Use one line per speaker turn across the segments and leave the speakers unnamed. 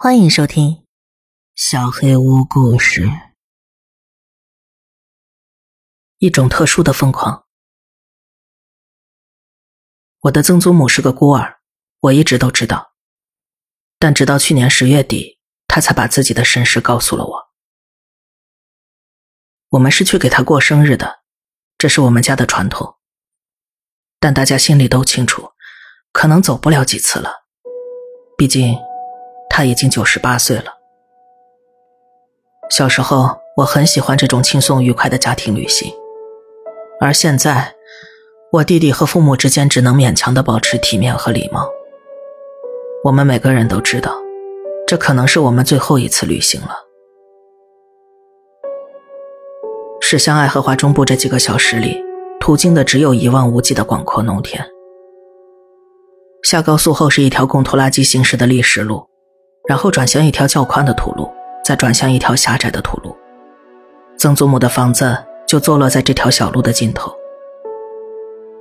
欢迎收听《小黑屋故事》。一种特殊的疯狂。我的曾祖母是个孤儿，我一直都知道，但直到去年十月底，她才把自己的身世告诉了我。我们是去给她过生日的，这是我们家的传统。但大家心里都清楚，可能走不了几次了，毕竟他已经九十八岁了。小时候，我很喜欢这种轻松愉快的家庭旅行，而现在。我弟弟和父母之间只能勉强的保持体面和礼貌。我们每个人都知道，这可能是我们最后一次旅行了。驶向爱荷华中部这几个小时里，途经的只有一望无际的广阔农田。下高速后是一条供拖拉机行驶的砾石路，然后转向一条较宽的土路，再转向一条狭窄的土路。曾祖母的房子就坐落在这条小路的尽头。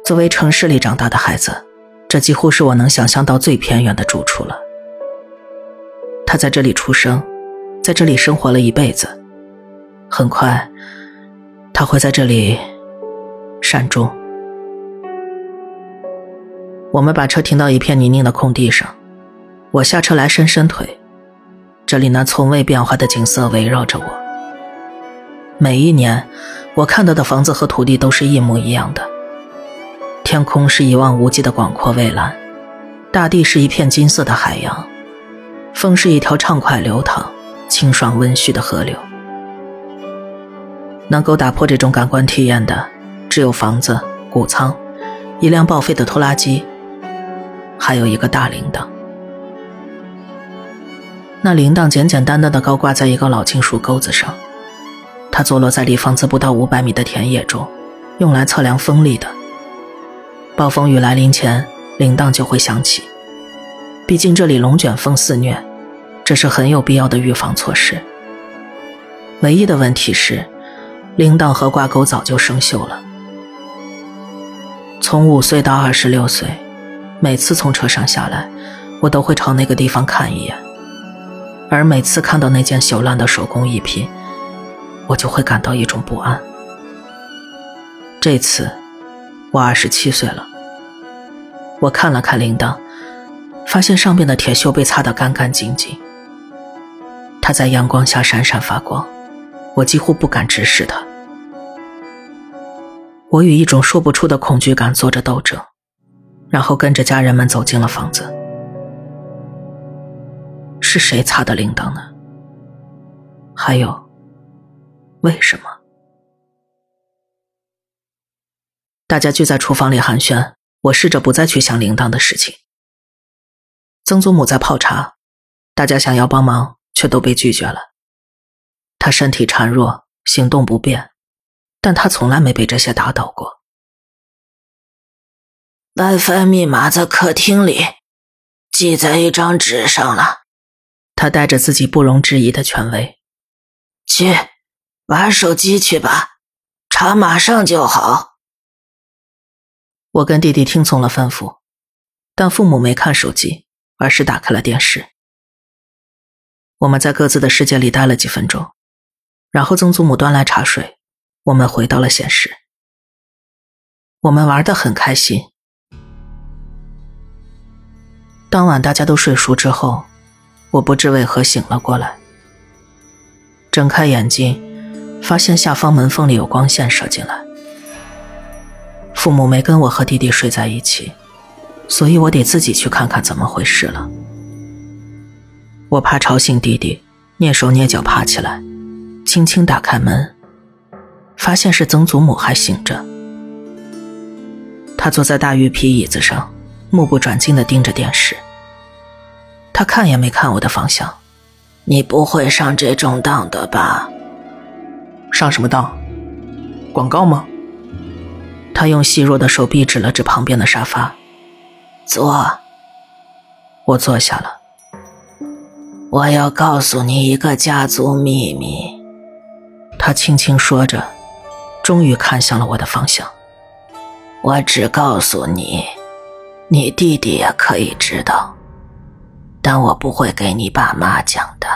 作为城市里长大的孩子，这几乎是我能想象到最偏远的住处了。他在这里出生，在这里生活了一辈子，很快，他会在这里善终。我们把车停到一片泥泞的空地上，我下车来伸伸腿，这里那从未变化的景色围绕着我。每一年，我看到的房子和土地都是一模一样的。天空是一望无际的广阔蔚蓝，大地是一片金色的海洋，风是一条畅快流淌、清爽温煦的河流。能够打破这种感官体验的，只有房子、谷仓、一辆报废的拖拉机，还有一个大铃铛。那铃铛简简单单的高挂在一个老金属钩子上，它坐落在离房子不到五百米的田野中，用来测量风力的。暴风雨来临前，铃铛就会响起。毕竟这里龙卷风肆虐，这是很有必要的预防措施。唯一的问题是，铃铛和挂钩早就生锈了。从五岁到二十六岁，每次从车上下来，我都会朝那个地方看一眼，而每次看到那件朽烂的手工艺品，我就会感到一种不安。这次。我二十七岁了，我看了看铃铛，发现上面的铁锈被擦得干干净净。它在阳光下闪闪发光，我几乎不敢直视它。我与一种说不出的恐惧感做着斗争，然后跟着家人们走进了房子。是谁擦的铃铛呢？还有，为什么？大家聚在厨房里寒暄，我试着不再去想铃铛的事情。曾祖母在泡茶，大家想要帮忙，却都被拒绝了。她身体孱弱，行动不便，但她从来没被这些打倒过。
WiFi 密码在客厅里，记在一张纸上了。
他带着自己不容置疑的权威，
去玩手机去吧，查马上就好。
我跟弟弟听从了吩咐，但父母没看手机，而是打开了电视。我们在各自的世界里待了几分钟，然后曾祖母端来茶水，我们回到了现实。我们玩得很开心。当晚大家都睡熟之后，我不知为何醒了过来，睁开眼睛，发现下方门缝里有光线射进来。父母没跟我和弟弟睡在一起，所以我得自己去看看怎么回事了。我怕吵醒弟弟，蹑手蹑脚爬起来，轻轻打开门，发现是曾祖母还醒着。她坐在大玉皮椅子上，目不转睛地盯着电视。她看也没看我的方向。
你不会上这种当的吧？
上什么当？广告吗？
他用细弱的手臂指了指旁边的沙发，
坐。
我坐下了。
我要告诉你一个家族秘密。
他轻轻说着，终于看向了我的方向。
我只告诉你，你弟弟也可以知道，
但我不会给你爸妈讲的，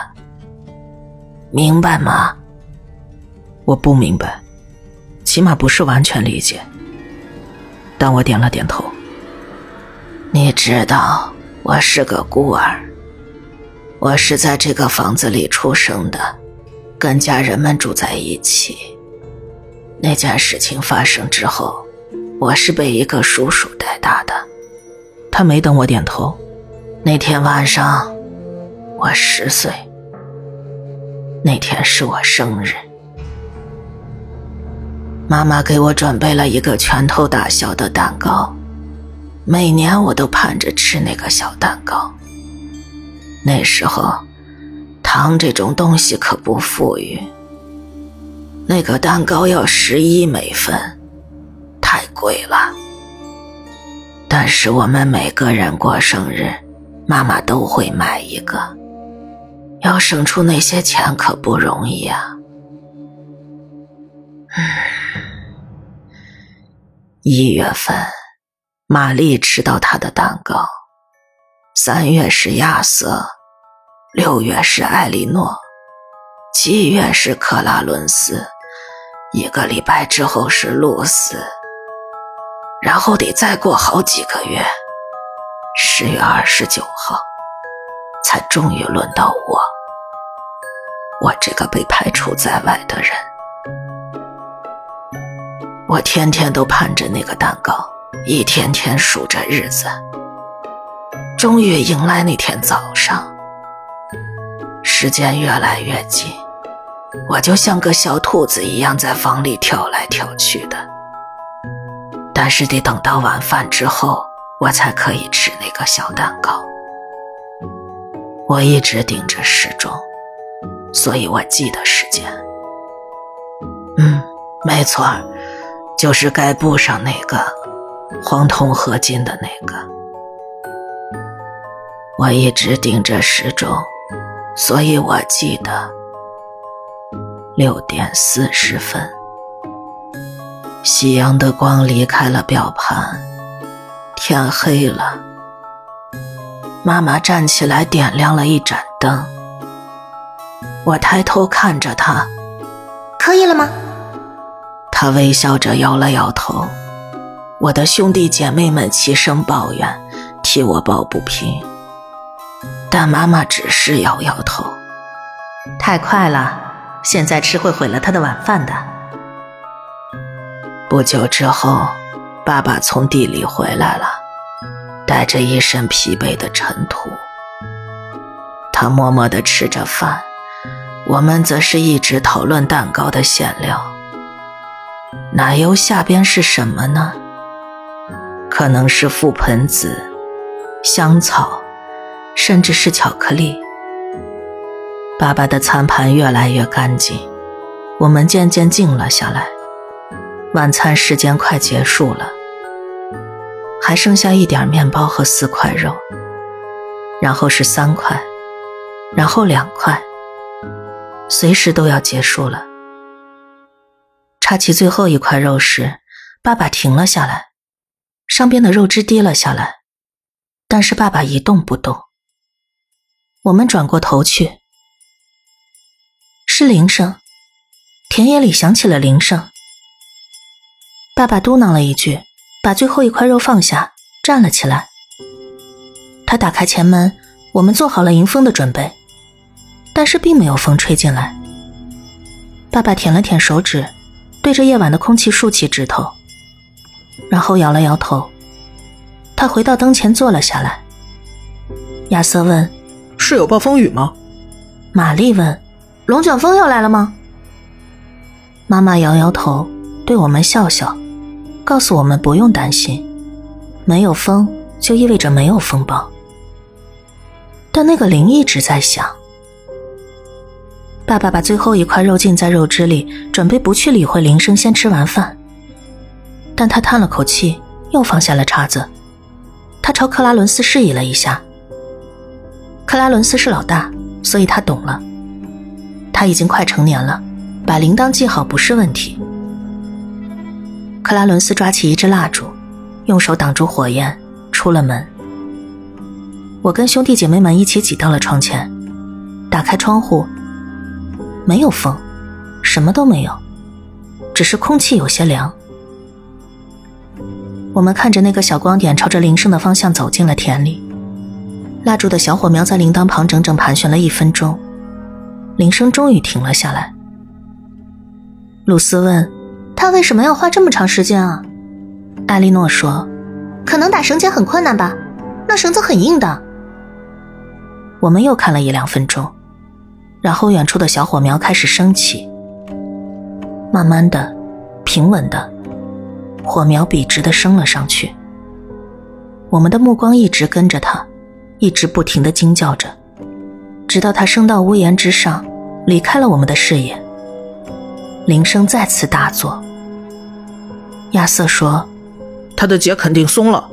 明白吗？
我不明白，起码不是完全理解。但我点了点头。
你知道，我是个孤儿，我是在这个房子里出生的，跟家人们住在一起。那件事情发生之后，我是被一个叔叔带大的。
他没等我点头。
那天晚上，我十岁。那天是我生日，妈妈给我准备了一个拳头大小的蛋糕。每年我都盼着吃那个小蛋糕。那时候，糖这种东西可不富裕。那个蛋糕要十一美分，太贵了。但是我们每个人过生日，妈妈都会买一个。要省出那些钱可不容易啊。嗯一月份，玛丽吃到她的蛋糕；三月是亚瑟，六月是艾莉诺，七月是克拉伦斯，一个礼拜之后是露丝。然后得再过好几个月，十月二十九号，才终于轮到我。我这个被排除在外的人，我天天都盼着那个蛋糕，一天天数着日子。终于迎来那天早上，时间越来越近，我就像个小兔子一样在房里跳来跳去的。但是得等到晚饭之后，我才可以吃那个小蛋糕。我一直盯着时钟，所以我记得时间。嗯，没错，就是该布上那个黄铜合金的那个。我一直盯着时钟，所以我记得六点四十分。夕阳的光离开了表盘，天黑了。妈妈站起来，点亮了一盏灯。我抬头看着她，
可以了吗？
她微笑着摇了摇头。我的兄弟姐妹们齐声抱怨，替我抱不平。但妈妈只是摇摇头。
太快了，现在吃会毁了他的晚饭的。
不久之后，爸爸从地里回来了，带着一身疲惫的尘土。他默默地吃着饭，我们则是一直讨论蛋糕的馅料。奶油下边是什么呢？可能是覆盆子、香草，甚至是巧克力。爸爸的餐盘越来越干净，我们渐渐静了下来。晚餐时间快结束了，还剩下一点面包和四块肉，然后是三块，然后两块，随时都要结束了。插起最后一块肉时，爸爸停了下来，上边的肉汁滴了下来，但是爸爸一动不动。我们转过头去，是铃声，田野里响起了铃声。爸爸嘟囔了一句，把最后一块肉放下，站了起来。他打开前门，我们做好了迎风的准备，但是并没有风吹进来。爸爸舔了舔手指，对着夜晚的空气竖起指头，然后摇了摇头。他回到灯前坐了下来。亚瑟问：“
是有暴风雨吗？”
玛丽问：“龙卷风要来了吗？”
妈妈摇摇头，对我们笑笑。告诉我们不用担心，没有风就意味着没有风暴。但那个铃一直在响。爸爸把最后一块肉浸在肉汁里，准备不去理会铃声，先吃完饭。但他叹了口气，又放下了叉子。他朝克拉伦斯示意了一下。克拉伦斯是老大，所以他懂了。他已经快成年了，把铃铛系好不是问题。克拉伦斯抓起一支蜡烛，用手挡住火焰，出了门。
我跟兄弟姐妹们一起挤到了窗前，打开窗户，没有风，什么都没有，只是空气有些凉。我们看着那个小光点朝着铃声的方向走进了田里，蜡烛的小火苗在铃铛旁整整盘旋了一分钟，铃声终于停了下来。露丝问：“
他为什么要花这么长时间啊？”
艾莉诺说：“
可能打绳结很困难吧，那绳子很硬的。”
我们又看了一两分钟，然后远处的小火苗开始升起，慢慢的，平稳的。火苗笔直的升了上去，我们的目光一直跟着它，一直不停的惊叫着，直到它升到屋檐之上，离开了我们的视野。铃声再次大作。亚瑟说：“
他的结肯定松了。”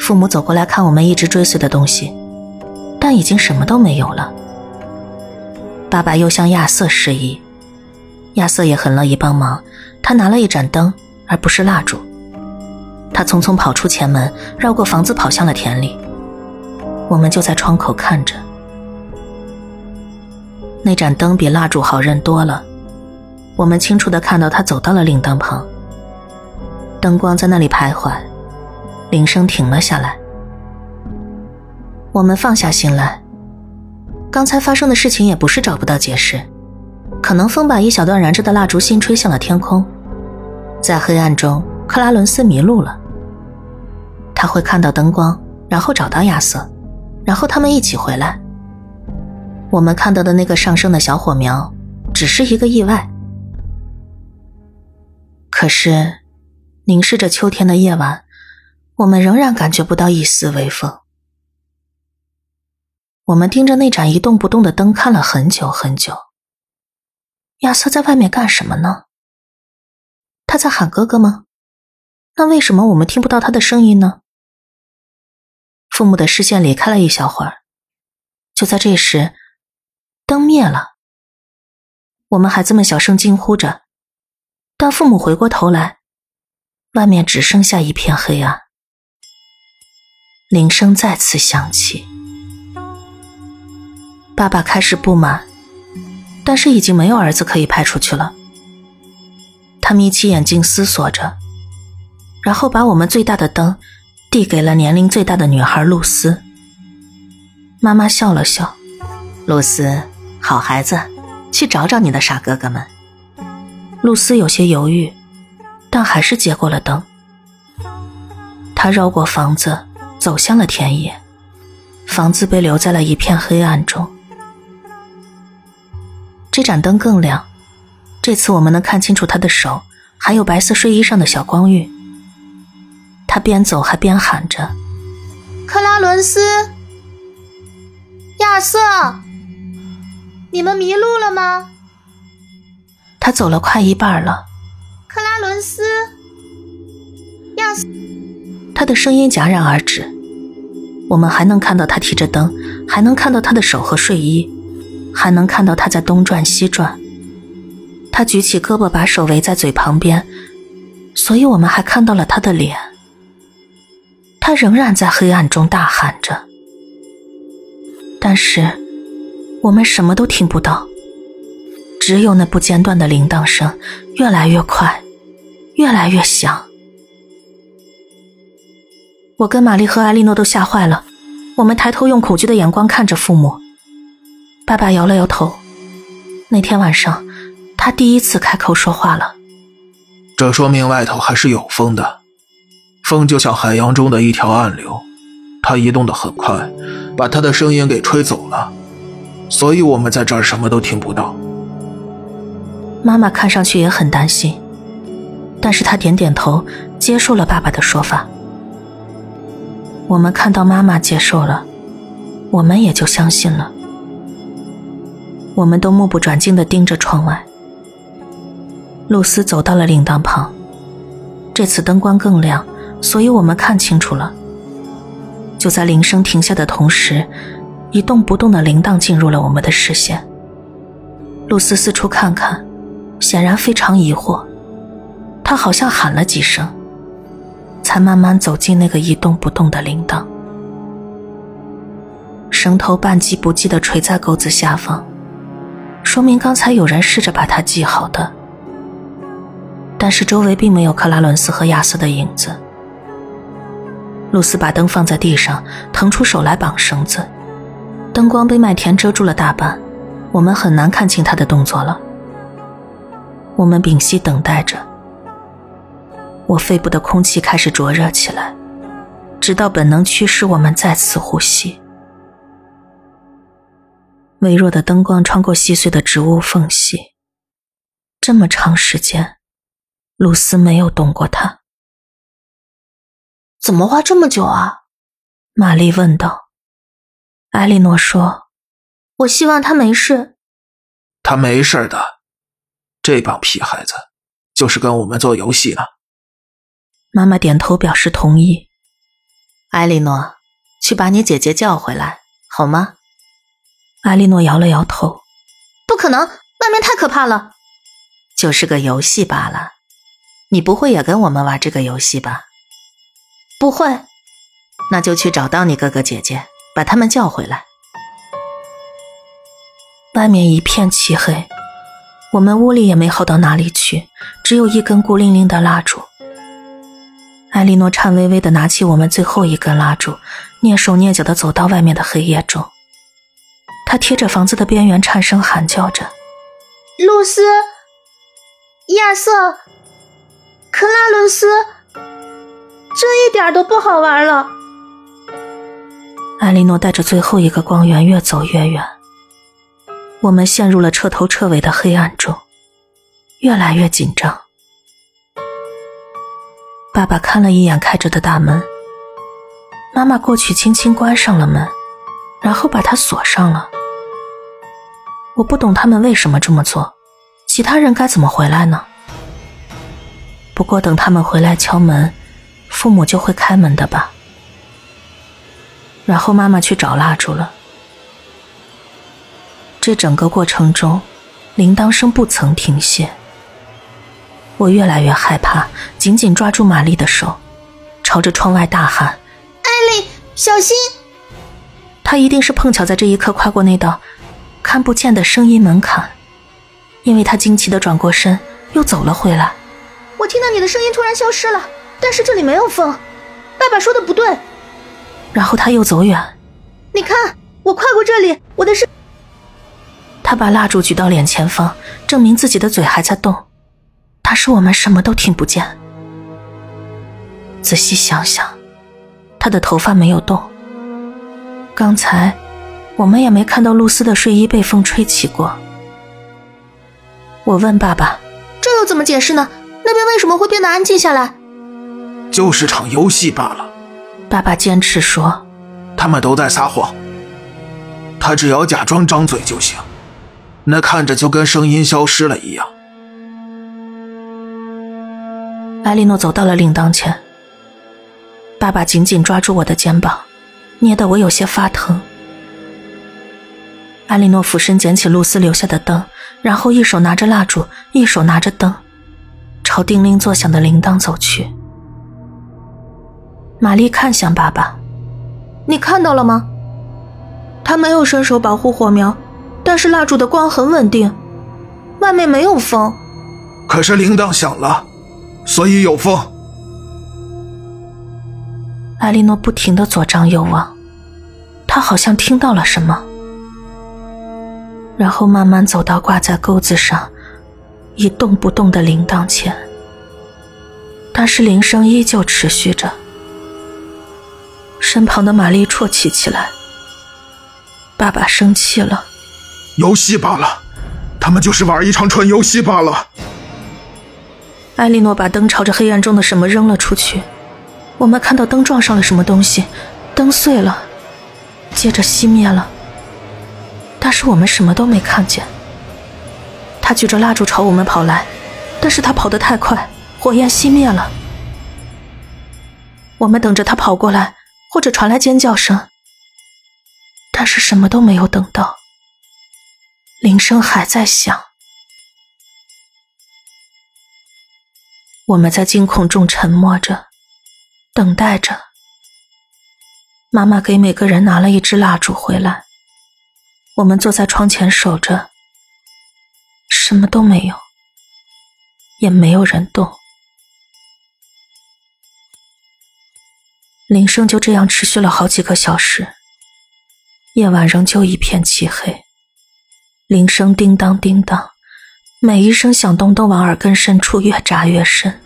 父母走过来看我们一直追随的东西，但已经什么都没有了。爸爸又向亚瑟示意，亚瑟也很乐意帮忙。他拿了一盏灯，而不是蜡烛。他匆匆跑出前门，绕过房子，跑向了田里。我们就在窗口看着。那盏灯比蜡烛好认多了。我们清楚的看到他走到了铃灯旁，灯光在那里徘徊，铃声停了下来。我们放下心来，刚才发生的事情也不是找不到解释，可能风把一小段燃着的蜡烛芯吹向了天空。在黑暗中，克拉伦斯迷路了。他会看到灯光，然后找到亚瑟，然后他们一起回来。我们看到的那个上升的小火苗，只是一个意外。可是，凝视着秋天的夜晚，我们仍然感觉不到一丝微风。我们盯着那盏一动不动的灯看了很久很久。亚瑟在外面干什么呢？他在喊哥哥吗？那为什么我们听不到他的声音呢？父母的视线离开了一小会儿，就在这时，灯灭了。我们孩子们小声惊呼着，当父母回过头来，外面只剩下一片黑暗。铃声再次响起，爸爸开始不满，但是已经没有儿子可以派出去了。他眯起眼睛思索着，然后把我们最大的灯递给了年龄最大的女孩露丝。妈妈笑了笑：“露丝，好孩子，去找找你的傻哥哥们。”露丝有些犹豫，但还是接过了灯。他绕过房子，走向了田野。房子被留在了一片黑暗中。这盏灯更亮。这次我们能看清楚他的手，还有白色睡衣上的小光晕。他边走还边喊着：“
克拉伦斯，亚瑟，你们迷路了吗？”
他走了快一半了。
克拉伦斯，亚瑟，
他的声音戛然而止。我们还能看到他提着灯，还能看到他的手和睡衣，还能看到他在东转西转。他举起胳膊，把手围在嘴旁边，所以我们还看到了他的脸。他仍然在黑暗中大喊着，但是我们什么都听不到，只有那不间断的铃铛声，越来越快，越来越响。我跟玛丽和艾莉诺都吓坏了，我们抬头用恐惧的眼光看着父母。爸爸摇了摇头。那天晚上。他第一次开口说话了，
这说明外头还是有风的。风就像海洋中的一条暗流，它移动的很快，把他的声音给吹走了，所以我们在这儿什么都听不到。
妈妈看上去也很担心，但是她点点头，接受了爸爸的说法。我们看到妈妈接受了，我们也就相信了。我们都目不转睛的盯着窗外。露丝走到了铃铛旁，这次灯光更亮，所以我们看清楚了。就在铃声停下的同时，一动不动的铃铛进入了我们的视线。露丝四处看看，显然非常疑惑。她好像喊了几声，才慢慢走进那个一动不动的铃铛。绳头半系不系的垂在钩子下方，说明刚才有人试着把它系好的。但是周围并没有克拉伦斯和亚瑟的影子。露丝把灯放在地上，腾出手来绑绳子，灯光被麦田遮住了大半，我们很难看清他的动作了。我们屏息等待着，我肺部的空气开始灼热起来，直到本能驱使我们再次呼吸。微弱的灯光穿过细碎的植物缝隙，这么长时间。露丝没有动过他，
怎么花这么久啊？
玛丽问道。艾莉诺说：“
我希望他没事。”
他没事的，这帮屁孩子就是跟我们做游戏呢。
妈妈点头表示同意。
艾莉诺，去把你姐姐叫回来，好吗？
艾莉诺摇了摇头：“
不可能，外面太可怕了。
就是个游戏罢了。”你不会也跟我们玩这个游戏吧？
不会，
那就去找到你哥哥姐姐，把他们叫回来。
外面一片漆黑，我们屋里也没好到哪里去，只有一根孤零零的蜡烛。艾莉诺颤巍巍的拿起我们最后一根蜡烛，蹑手蹑脚的走到外面的黑夜中。她贴着房子的边缘，颤声喊叫着：“
露丝，亚瑟。”克拉伦斯，这一点都不好玩了。
艾莉诺带着最后一个光源越走越远，我们陷入了彻头彻尾的黑暗中，越来越紧张。爸爸看了一眼开着的大门，妈妈过去轻轻关上了门，然后把它锁上了。我不懂他们为什么这么做，其他人该怎么回来呢？不过等他们回来敲门，父母就会开门的吧。然后妈妈去找蜡烛了。这整个过程中，铃铛声不曾停歇。我越来越害怕，紧紧抓住玛丽的手，朝着窗外大喊：“
艾丽，小心！”
她一定是碰巧在这一刻跨过那道看不见的声音门槛，因为她惊奇的转过身，又走了回来。
我听到你的声音突然消失了，但是这里没有风。爸爸说的不对。
然后他又走远。
你看，我跨过这里，我的是。
他把蜡烛举到脸前方，证明自己的嘴还在动。他说我们什么都听不见。仔细想想，他的头发没有动。刚才，我们也没看到露丝的睡衣被风吹起过。我问爸爸：“
这又怎么解释呢？”那边为什么会变得安静下来？
就是场游戏罢了。
爸爸坚持说：“
他们都在撒谎。他只要假装张嘴就行，那看着就跟声音消失了一样。”
艾莉诺走到了铃铛前，爸爸紧紧抓住我的肩膀，捏得我有些发疼。艾莉诺俯身捡起露丝留下的灯，然后一手拿着蜡烛，一手拿着灯。朝叮铃作响的铃铛走去。玛丽看向爸爸：“
你看到了吗？他没有伸手保护火苗，但是蜡烛的光很稳定，外面没有风。
可是铃铛响了，所以有风。”
艾莉诺不停的左张右望，她好像听到了什么，然后慢慢走到挂在钩子上。一动不动的铃铛前，但是铃声依旧持续着。身旁的玛丽啜泣起来。爸爸生气了。
游戏罢了，他们就是玩一场蠢游戏罢了。
艾莉诺把灯朝着黑暗中的什么扔了出去，我们看到灯撞上了什么东西，灯碎了，接着熄灭了，但是我们什么都没看见。他举着蜡烛朝我们跑来，但是他跑得太快，火焰熄灭了。我们等着他跑过来，或者传来尖叫声，但是什么都没有等到。铃声还在响，我们在惊恐中沉默着，等待着。妈妈给每个人拿了一支蜡烛回来，我们坐在窗前守着，什么都没有，也没有人动。铃声就这样持续了好几个小时，夜晚仍旧一片漆黑。铃声叮当叮当，每一声响动都往耳根深处越扎越深。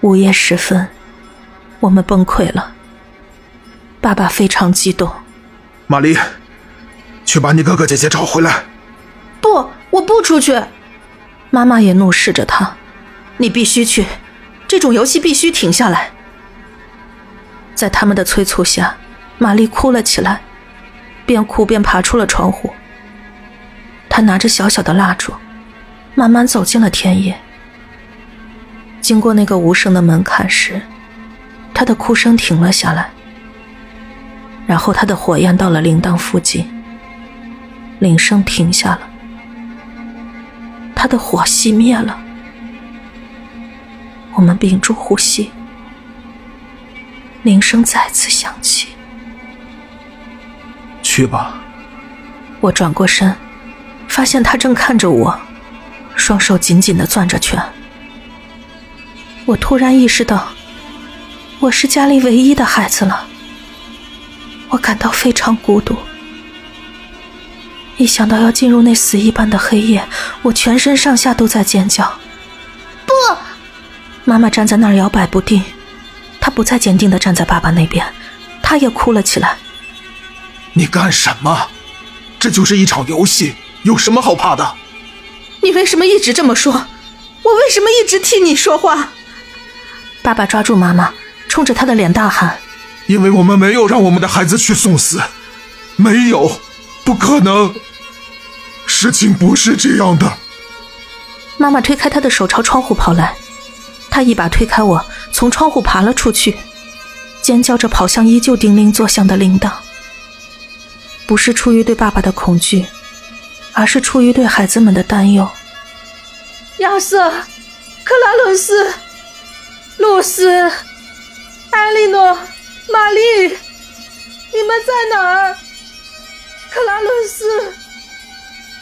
午夜时分，我们崩溃了。爸爸非常激动，
玛丽，去把你哥哥姐姐找回来。
不，我不出去。
妈妈也怒视着他：“你必须去，这种游戏必须停下来。”在他们的催促下，玛丽哭了起来，边哭边爬出了窗户。她拿着小小的蜡烛，慢慢走进了田野。经过那个无声的门槛时，她的哭声停了下来。然后她的火焰到了铃铛附近，铃声停下了，她的火熄灭了。我们屏住呼吸。铃声再次响起。
去吧。
我转过身，发现他正看着我，双手紧紧的攥着拳。我突然意识到，我是家里唯一的孩子了。我感到非常孤独。一想到要进入那死一般的黑夜，我全身上下都在尖叫。
不！
妈妈站在那儿摇摆不定。他不再坚定的站在爸爸那边，他也哭了起来。
你干什么？这就是一场游戏，有什么好怕的？
你为什么一直这么说？我为什么一直替你说话？爸爸抓住妈妈，冲着他的脸大喊：“
因为我们没有让我们的孩子去送死，没有，不可能。事情不是这样的。”
妈妈推开他的手，朝窗户跑来。他一把推开我，从窗户爬了出去，尖叫着跑向依旧叮铃作响的铃铛。不是出于对爸爸的恐惧，而是出于对孩子们的担忧。
亚瑟、克拉伦斯、露丝、艾莉诺、玛丽，你们在哪儿？克拉伦斯！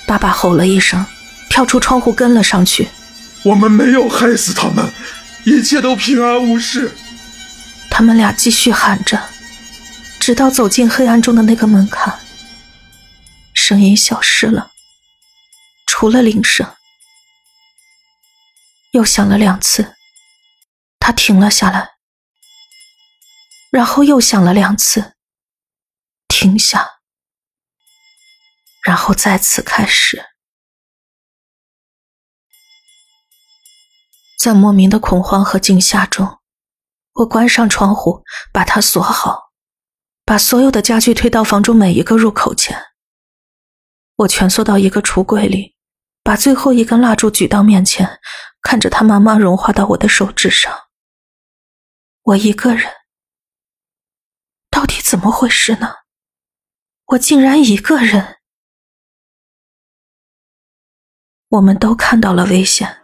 爸爸吼了一声，跳出窗户跟了上去。
我们没有害死他们。一切都平安无事。
他们俩继续喊着，直到走进黑暗中的那个门槛，声音消失了，除了铃声。又响了两次，他停了下来，然后又响了两次，停下，然后再次开始。在莫名的恐慌和惊吓中，我关上窗户，把它锁好，把所有的家具推到房中每一个入口前。我蜷缩到一个橱柜里，把最后一根蜡烛举到面前，看着它慢慢融化到我的手指上。我一个人，到底怎么回事呢？我竟然一个人。我们都看到了危险。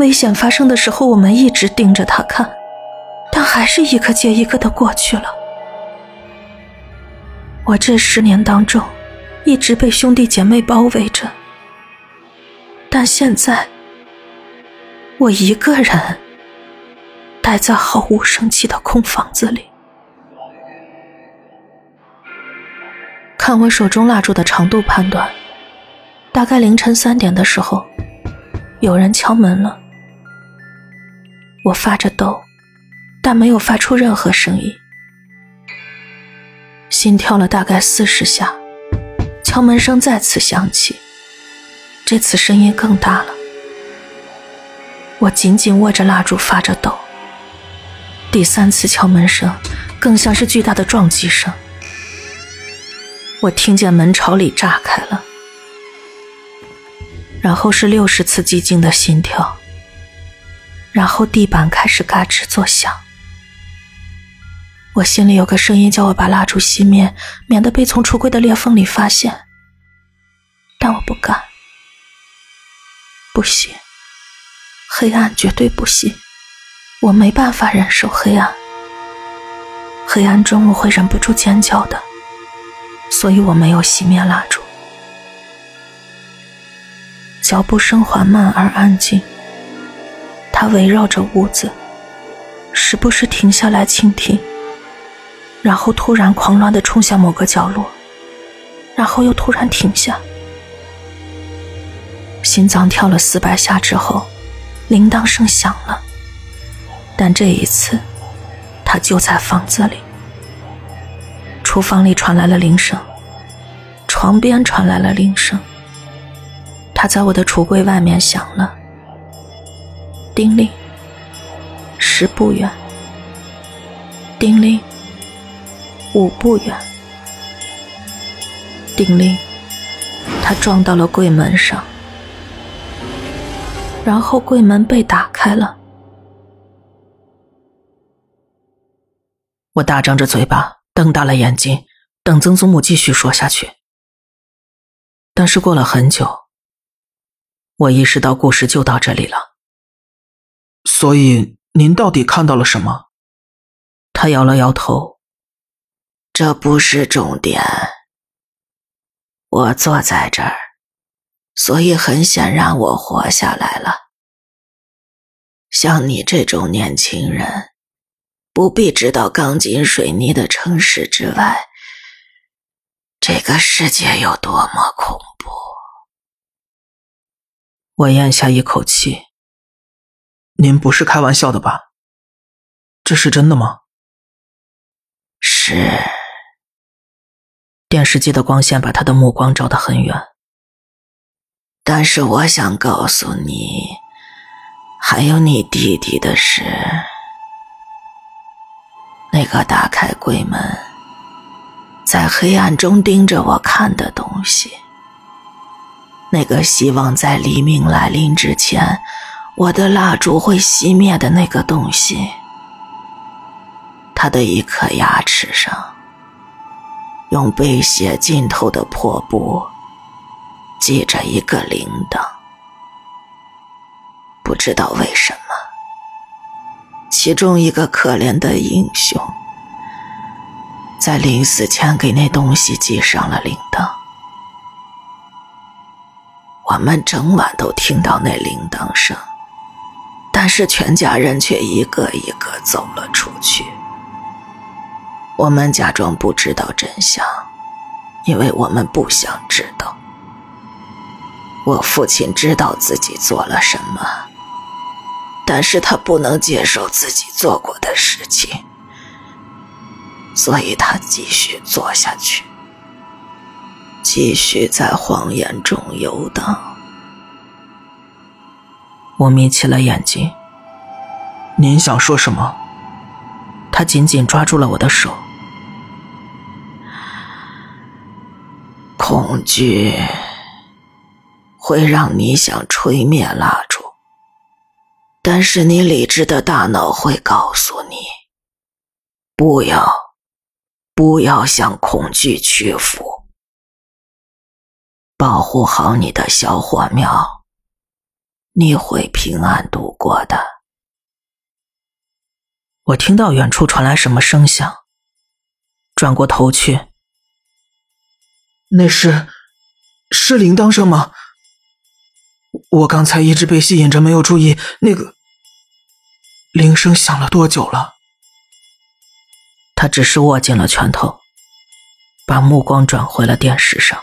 危险发生的时候，我们一直盯着他看，但还是一个接一个的过去了。我这十年当中，一直被兄弟姐妹包围着，但现在，我一个人待在毫无生气的空房子里。看我手中蜡烛的长度判断，大概凌晨三点的时候，有人敲门了。我发着抖，但没有发出任何声音。心跳了大概四十下，敲门声再次响起，这次声音更大了。我紧紧握着蜡烛发着抖。第三次敲门声更像是巨大的撞击声。我听见门朝里炸开了，然后是六十次寂静的心跳。然后地板开始嘎吱作响，我心里有个声音叫我把蜡烛熄灭，免得被从橱柜的裂缝里发现。但我不敢，不行，黑暗绝对不行，我没办法忍受黑暗。
黑暗中我会忍不住尖叫的，所以我没有熄灭蜡烛。脚步声缓慢而安静，它围绕着屋子，时不时停下来倾听，然后突然狂乱地冲向某个角落，然后又突然停下。心脏跳了四百下之后，铃铛声响了，但这一次。他就在房子里，厨房里传来了铃声，床边传来了铃声。他在我的橱柜外面响了，叮铃，十步远，叮铃，五步远，叮铃，他撞到了柜门上，然后柜门被打开了。我大张着嘴巴，瞪大了眼睛，等曾祖母继续说下去。但是过了很久，我意识到故事就到这里了。
所以您到底看到了什么？
他摇了摇头。
这不是重点。我坐在这儿，所以很显然我活下来了。像你这种年轻人。不必知道钢筋水泥的城市之外，这个世界有多么恐怖。
我咽下一口气。
您不是开玩笑的吧？这是真的吗？
是。
电视机的光线把他的目光照得很远。
但是我想告诉你，还有你弟弟的事。那个打开柜门，在黑暗中盯着我看的东西，那个希望在黎明来临之前，我的蜡烛会熄灭的那个东西，他的一颗牙齿上，用被血浸透的破布系着一个铃铛，不知道为什么。其中一个可怜的英雄，在临死前给那东西系上了铃铛。我们整晚都听到那铃铛声，但是全家人却一个一个走了出去。我们假装不知道真相，因为我们不想知道。我父亲知道自己做了什么。但是他不能接受自己做过的事情，所以他继续做下去，继续在谎言中游荡。
我眯起了眼睛。
您想说什么？
他紧紧抓住了我的手。
恐惧会让你想吹灭蜡烛。但是你理智的大脑会告诉你，不要，不要向恐惧屈服，保护好你的小火苗，你会平安度过的。
我听到远处传来什么声响，转过头去，
那是，是铃铛声吗？我刚才一直被吸引着，没有注意那个铃声响了多久了。
他只是握紧了拳头，把目光转回了电视上。